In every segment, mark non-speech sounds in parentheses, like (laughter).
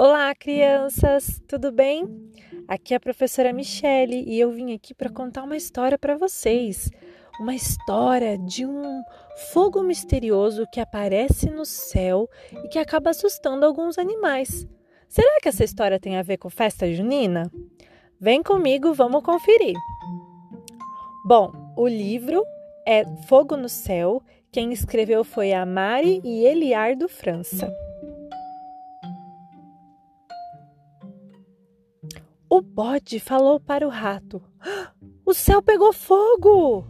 Olá, crianças, tudo bem? Aqui é a professora Michele e eu vim aqui para contar uma história para vocês. Uma história de um fogo misterioso que aparece no céu e que acaba assustando alguns animais. Será que essa história tem a ver com festa junina? Vem comigo, vamos conferir. Bom, o livro é Fogo no Céu. Quem escreveu foi a Mari e Eliardo França. O bode falou para o rato: (gasps) O céu pegou fogo!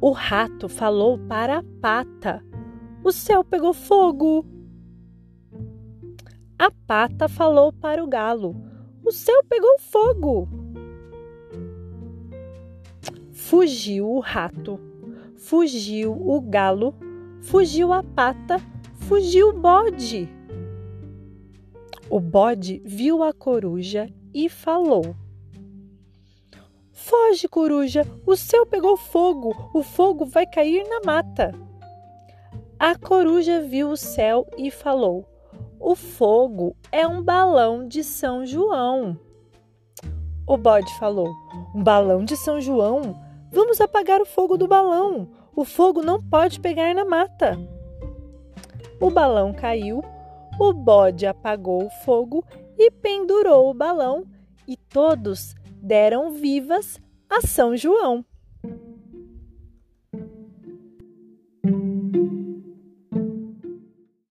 O rato falou para a pata: O céu pegou fogo! A pata falou para o galo: O céu pegou fogo! Fugiu o rato, fugiu o galo, fugiu a pata, fugiu o bode. O bode viu a coruja e falou: Foge, coruja, o céu pegou fogo, o fogo vai cair na mata. A coruja viu o céu e falou: O fogo é um balão de São João. O bode falou: Um balão de São João? Vamos apagar o fogo do balão. O fogo não pode pegar na mata. O balão caiu o bode apagou o fogo e pendurou o balão, e todos deram vivas a São João.